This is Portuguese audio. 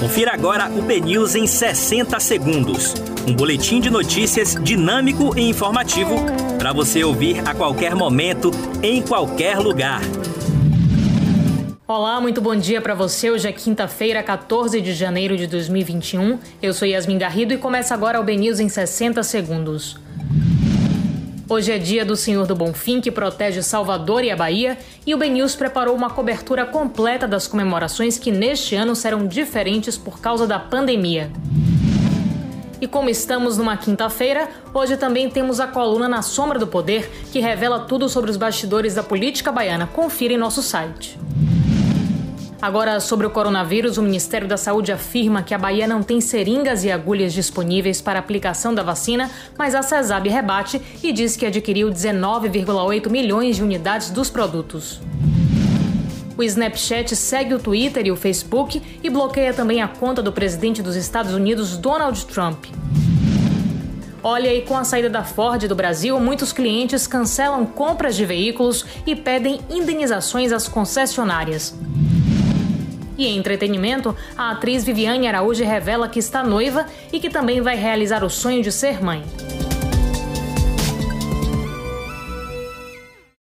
Confira agora o BNews em 60 segundos. Um boletim de notícias dinâmico e informativo para você ouvir a qualquer momento, em qualquer lugar. Olá, muito bom dia para você. Hoje é quinta-feira, 14 de janeiro de 2021. Eu sou Yasmin Garrido e começa agora o BNews em 60 segundos. Hoje é dia do Senhor do Bonfim, que protege Salvador e a Bahia, e o BNews preparou uma cobertura completa das comemorações que neste ano serão diferentes por causa da pandemia. E como estamos numa quinta-feira, hoje também temos a coluna Na Sombra do Poder, que revela tudo sobre os bastidores da política baiana. Confira em nosso site. Agora, sobre o coronavírus, o Ministério da Saúde afirma que a Bahia não tem seringas e agulhas disponíveis para aplicação da vacina, mas a CESAB rebate e diz que adquiriu 19,8 milhões de unidades dos produtos. O Snapchat segue o Twitter e o Facebook e bloqueia também a conta do presidente dos Estados Unidos, Donald Trump. Olha, e com a saída da Ford do Brasil, muitos clientes cancelam compras de veículos e pedem indenizações às concessionárias. E em entretenimento, a atriz Viviane Araújo revela que está noiva e que também vai realizar o sonho de ser mãe.